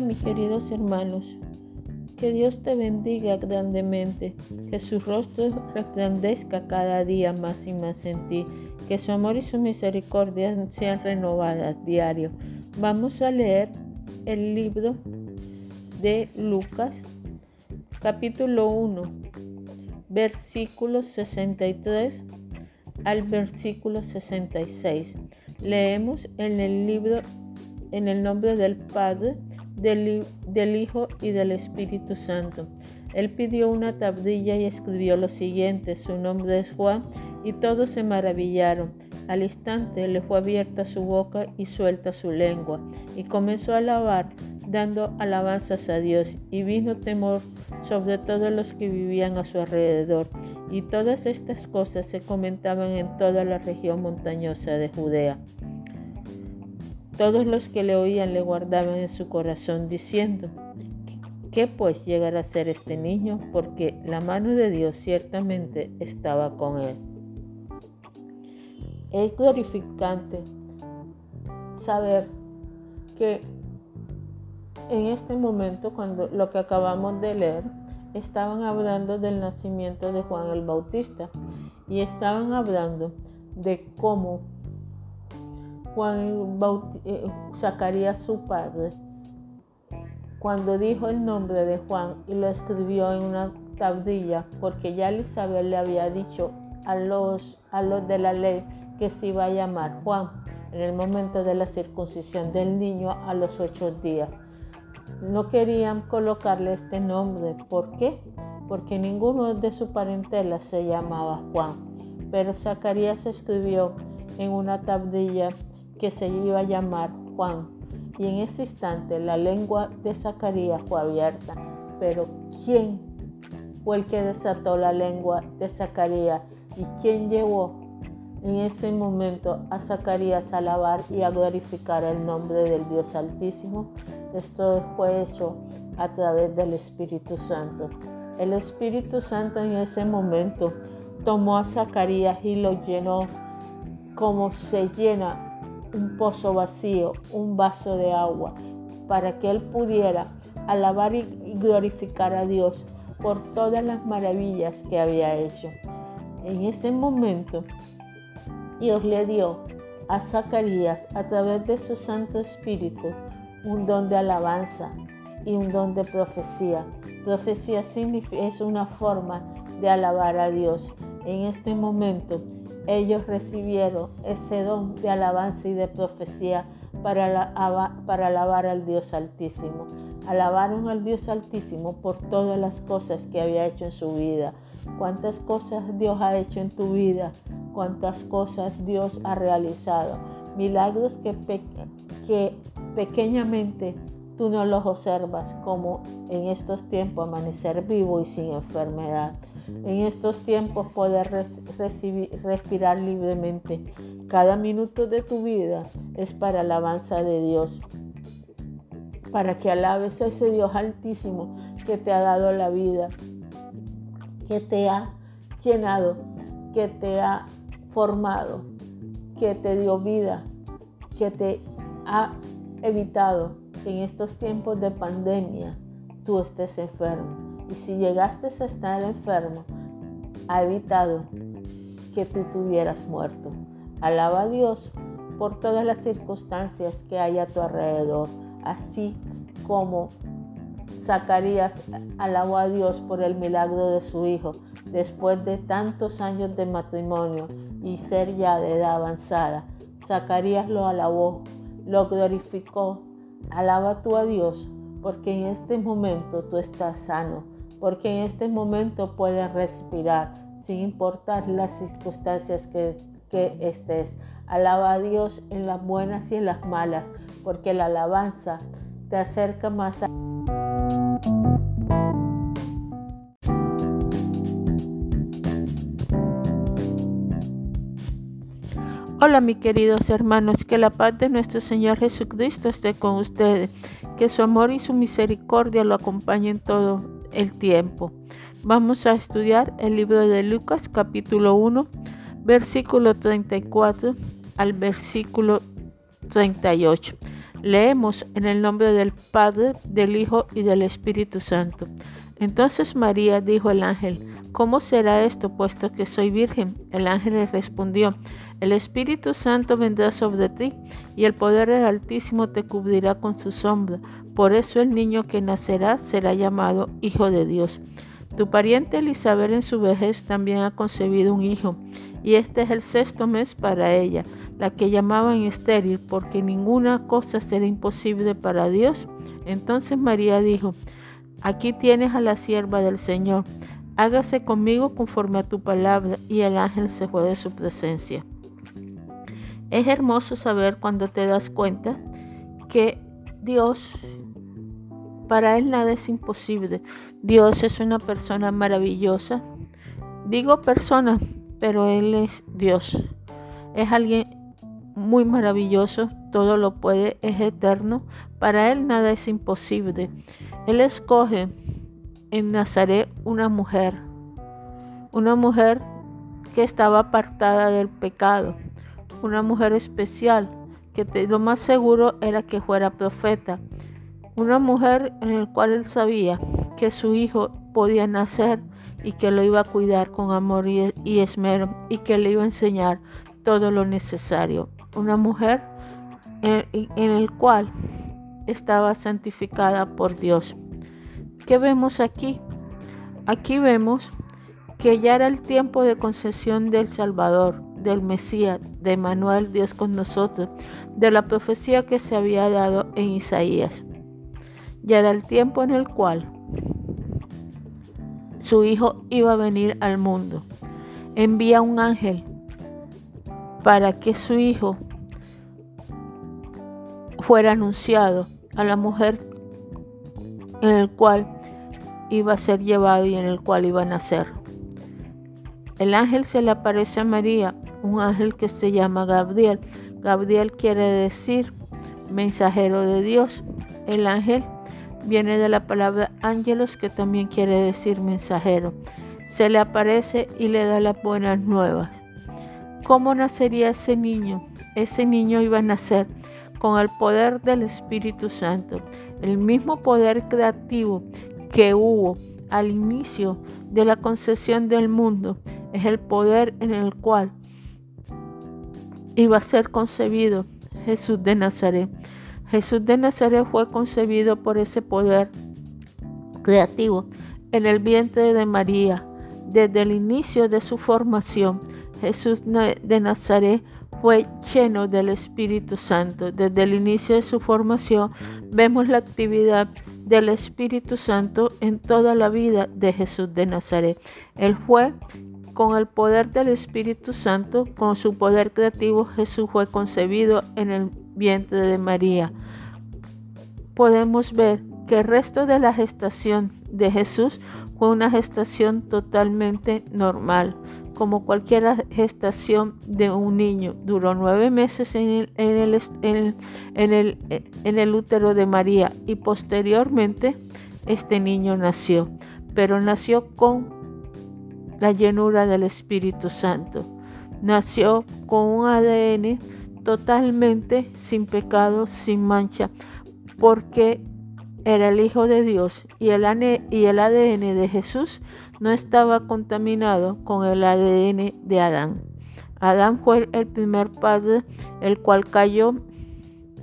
Mis queridos hermanos, que Dios te bendiga grandemente, que su rostro resplandezca cada día más y más en ti, que su amor y su misericordia sean renovadas diario. Vamos a leer el libro de Lucas, capítulo 1, versículos 63 al versículo 66. Leemos en el libro en el nombre del Padre, del, Hijo y del Espíritu Santo. Él pidió una tablilla y escribió lo siguiente, su nombre es Juan, y todos se maravillaron. Al instante le fue abierta su boca y suelta su lengua, y comenzó a alabar, dando alabanzas a Dios, y vino temor sobre todos los que vivían a su alrededor. Y todas estas cosas se comentaban en toda la región montañosa de Judea. Todos los que le oían le guardaban en su corazón diciendo, ¿qué pues llegará a ser este niño? Porque la mano de Dios ciertamente estaba con él. Es glorificante saber que en este momento, cuando lo que acabamos de leer, estaban hablando del nacimiento de Juan el Bautista y estaban hablando de cómo Juan eh, Zacarías su padre, cuando dijo el nombre de Juan y lo escribió en una tablilla, porque ya Elizabeth le había dicho a los, a los de la ley que se iba a llamar Juan en el momento de la circuncisión del niño a los ocho días. No querían colocarle este nombre. ¿Por qué? Porque ninguno de su parentela se llamaba Juan. Pero Zacarías escribió en una tablilla que se iba a llamar Juan. Y en ese instante la lengua de Zacarías fue abierta. Pero ¿quién fue el que desató la lengua de Zacarías? ¿Y quién llevó en ese momento a Zacarías a alabar y a glorificar el nombre del Dios Altísimo? Esto fue hecho a través del Espíritu Santo. El Espíritu Santo en ese momento tomó a Zacarías y lo llenó como se llena un pozo vacío, un vaso de agua, para que él pudiera alabar y glorificar a Dios por todas las maravillas que había hecho. En ese momento, Dios le dio a Zacarías, a través de su Santo Espíritu, un don de alabanza y un don de profecía. Profecía es una forma de alabar a Dios. En este momento, ellos recibieron ese don de alabanza y de profecía para, para alabar al Dios Altísimo. Alabaron al Dios Altísimo por todas las cosas que había hecho en su vida. Cuántas cosas Dios ha hecho en tu vida, cuántas cosas Dios ha realizado. Milagros que, que pequeñamente tú no los observas, como en estos tiempos amanecer vivo y sin enfermedad en estos tiempos poder respirar libremente. Cada minuto de tu vida es para alabanza de Dios, para que alabes a ese Dios altísimo que te ha dado la vida, que te ha llenado, que te ha formado, que te dio vida, que te ha evitado que en estos tiempos de pandemia tú estés enfermo y si llegaste a estar enfermo, ha evitado que tú tuvieras muerto. Alaba a Dios por todas las circunstancias que hay a tu alrededor, así como Zacarías alabó a Dios por el milagro de su hijo después de tantos años de matrimonio y ser ya de edad avanzada. Zacarías lo alabó, lo glorificó. Alaba tú a Dios porque en este momento tú estás sano, porque en este momento puedes respirar sin importar las circunstancias que, estés. Alaba a Dios en las buenas y en las malas, porque la alabanza te acerca más a... Hola mis queridos hermanos, que la paz de nuestro Señor Jesucristo esté con ustedes, que su amor y su misericordia lo acompañen todo el tiempo. Vamos a estudiar el libro de Lucas capítulo 1, versículo 34 al versículo 38. Leemos en el nombre del Padre, del Hijo y del Espíritu Santo. Entonces María dijo al ángel, ¿cómo será esto puesto que soy virgen? El ángel le respondió, el Espíritu Santo vendrá sobre ti y el poder del Altísimo te cubrirá con su sombra. Por eso el niño que nacerá será llamado Hijo de Dios. Tu pariente Elizabeth en su vejez también ha concebido un hijo, y este es el sexto mes para ella, la que llamaban estéril, porque ninguna cosa será imposible para Dios. Entonces María dijo, aquí tienes a la sierva del Señor, hágase conmigo conforme a tu palabra, y el ángel se fue de su presencia. Es hermoso saber cuando te das cuenta que Dios para Él nada es imposible. Dios es una persona maravillosa. Digo persona, pero Él es Dios. Es alguien muy maravilloso, todo lo puede, es eterno. Para Él nada es imposible. Él escoge en Nazaret una mujer, una mujer que estaba apartada del pecado, una mujer especial, que lo más seguro era que fuera profeta una mujer en la cual él sabía que su hijo podía nacer y que lo iba a cuidar con amor y, esmero y que le iba a enseñar todo lo necesario. Una mujer en, el cual estaba santificada por Dios. ¿Qué vemos aquí? Aquí vemos que ya era el tiempo de concesión del Salvador, del Mesías, de Manuel, Dios con nosotros, de la profecía que se había dado en Isaías ya era el tiempo en el cual su hijo iba a venir al mundo. Envía un ángel para que su hijo fuera anunciado a la mujer en el cual iba a ser llevado y en el cual iba a nacer. El ángel se le aparece a María, un ángel que se llama Gabriel. Gabriel quiere decir mensajero de Dios. El ángel viene de la palabra ángelos que también quiere decir mensajero. Se le aparece y le da las buenas nuevas. ¿Cómo nacería ese niño? Ese niño iba a nacer con el poder del Espíritu Santo, el mismo poder creativo que hubo al inicio de la concesión del mundo, es el poder en el cual iba a ser concebido Jesús de Nazaret. Jesús de Nazaret fue concebido por ese poder creativo en el vientre de María. Desde el inicio de su formación, Jesús de Nazaret fue lleno del Espíritu Santo. Desde el inicio de su formación vemos la actividad del Espíritu Santo en toda la vida de Jesús de Nazaret. Él fue con el poder del Espíritu Santo, con su poder creativo, Jesús fue concebido en el vientre de María. Podemos ver que el resto de la gestación de Jesús fue una gestación totalmente normal, como cualquier gestación de un niño. Duró nueve meses en el, en el, en el útero de María y posteriormente este niño nació, pero nació con la llenura del Espíritu Santo. Nació con un ADN totalmente sin pecado, sin mancha, porque era el Hijo de Dios y el, ADN de Jesús no estaba contaminado con el ADN de Adán. Adán fue el primer padre, el cual cayó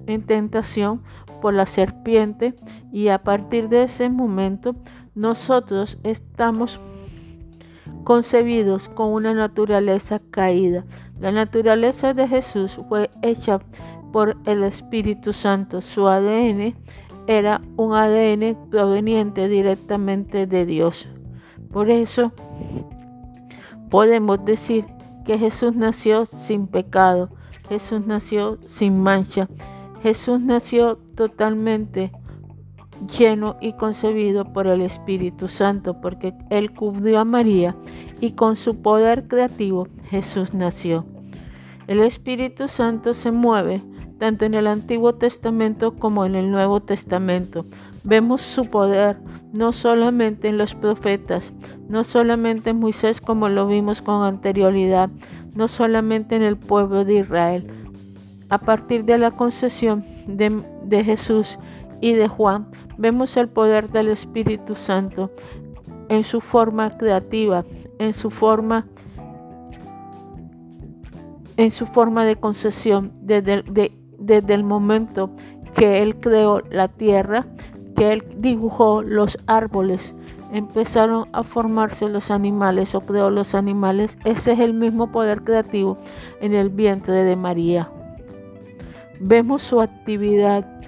en tentación por la serpiente y a partir de ese momento nosotros estamos concebidos con una naturaleza caída. La naturaleza de Jesús fue hecha por el Espíritu Santo. Su ADN era un ADN proveniente directamente de Dios. Por eso podemos decir que Jesús nació sin pecado, Jesús nació sin mancha, Jesús nació totalmente lleno y concebido por el Espíritu Santo, porque Él cubrió a María y con su poder creativo Jesús nació. El Espíritu Santo se mueve tanto en el Antiguo Testamento como en el Nuevo Testamento. Vemos su poder no solamente en los profetas, no solamente en Moisés como lo vimos con anterioridad, no solamente en el pueblo de Israel. a partir de la concesión de, de Jesús y de Juan, vemos el poder del Espíritu Santo en su forma creativa, en su forma en su forma de concesión desde, desde el momento que Él creó la tierra, que Él dibujó los árboles, empezaron a formarse los animales o creó los animales. Ese es el mismo poder creativo en el vientre de María. Vemos su actividad,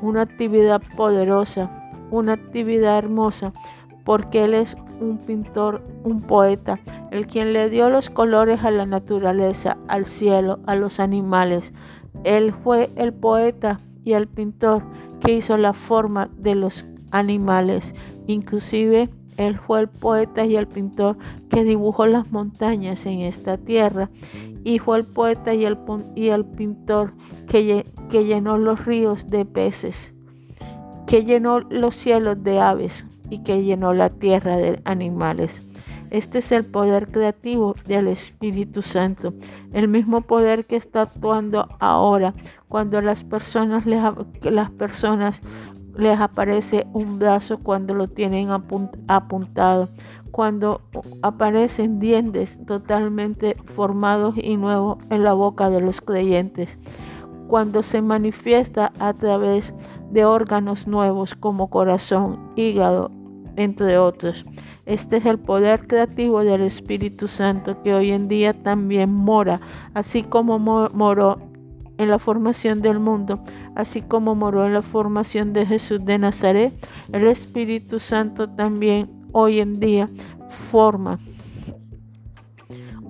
una actividad poderosa, una actividad hermosa, porque Él es un pintor, un poeta, el quien le dio los colores a la naturaleza, al cielo, a los animales. Él fue el poeta y el pintor que hizo la forma de los animales. Inclusive él fue el poeta y el pintor que dibujó las montañas en esta tierra. Fue el poeta y el, y pintor que, llenó los ríos de peces, que llenó los cielos de aves y que llenó la tierra de animales. Este es el poder creativo del Espíritu Santo, el mismo poder que está actuando ahora cuando las personas las personas les aparece un brazo cuando lo tienen apuntado, cuando aparecen dientes totalmente formados y nuevos en la boca de los creyentes, cuando se manifiesta a través de órganos nuevos como corazón, hígado, entre otros. Este es el poder creativo del Espíritu Santo que hoy en día también mora, así como moró en la formación del mundo, así como moró en la formación de Jesús de Nazaret. El Espíritu Santo también hoy en día forma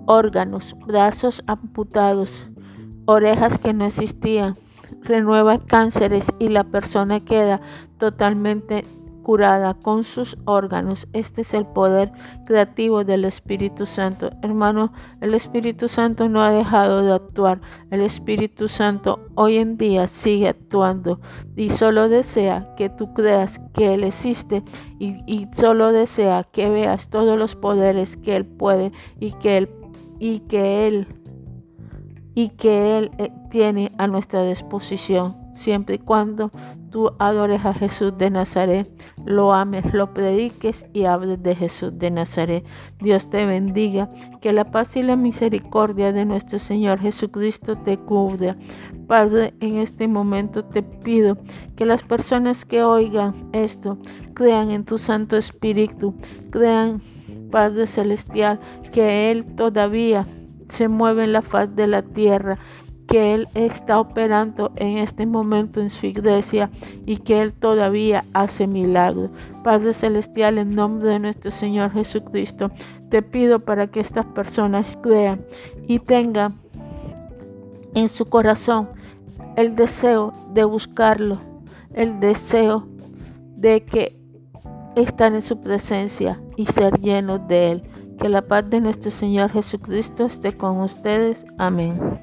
órganos, brazos amputados, orejas que no existían, renueva cánceres y la persona queda totalmente curada con sus órganos. Este es el poder creativo del Espíritu Santo. Hermano, el Espíritu Santo no ha dejado de actuar. El Espíritu Santo hoy en día sigue actuando y solo desea que tú creas que Él existe y, solo desea que veas todos los poderes que Él puede y que Él y que Él y que Él eh, tiene a nuestra disposición siempre y cuando tú adores a Jesús de Nazaret, lo ames, lo prediques y hables de Jesús de Nazaret. Dios te bendiga, que la paz y la misericordia de nuestro Señor Jesucristo te cubra. Padre, en este momento te pido que las personas que oigan esto crean en tu Santo Espíritu, crean, Padre Celestial, que Él todavía se mueve en la faz de la tierra que Él está operando en este momento en su iglesia y que Él todavía hace milagros. Padre Celestial, en nombre de nuestro Señor Jesucristo, te pido para que estas personas crean y tengan en su corazón el deseo de buscarlo, el deseo de que estar en su presencia y ser llenos de Él. Que la paz de nuestro Señor Jesucristo esté con ustedes. Amén.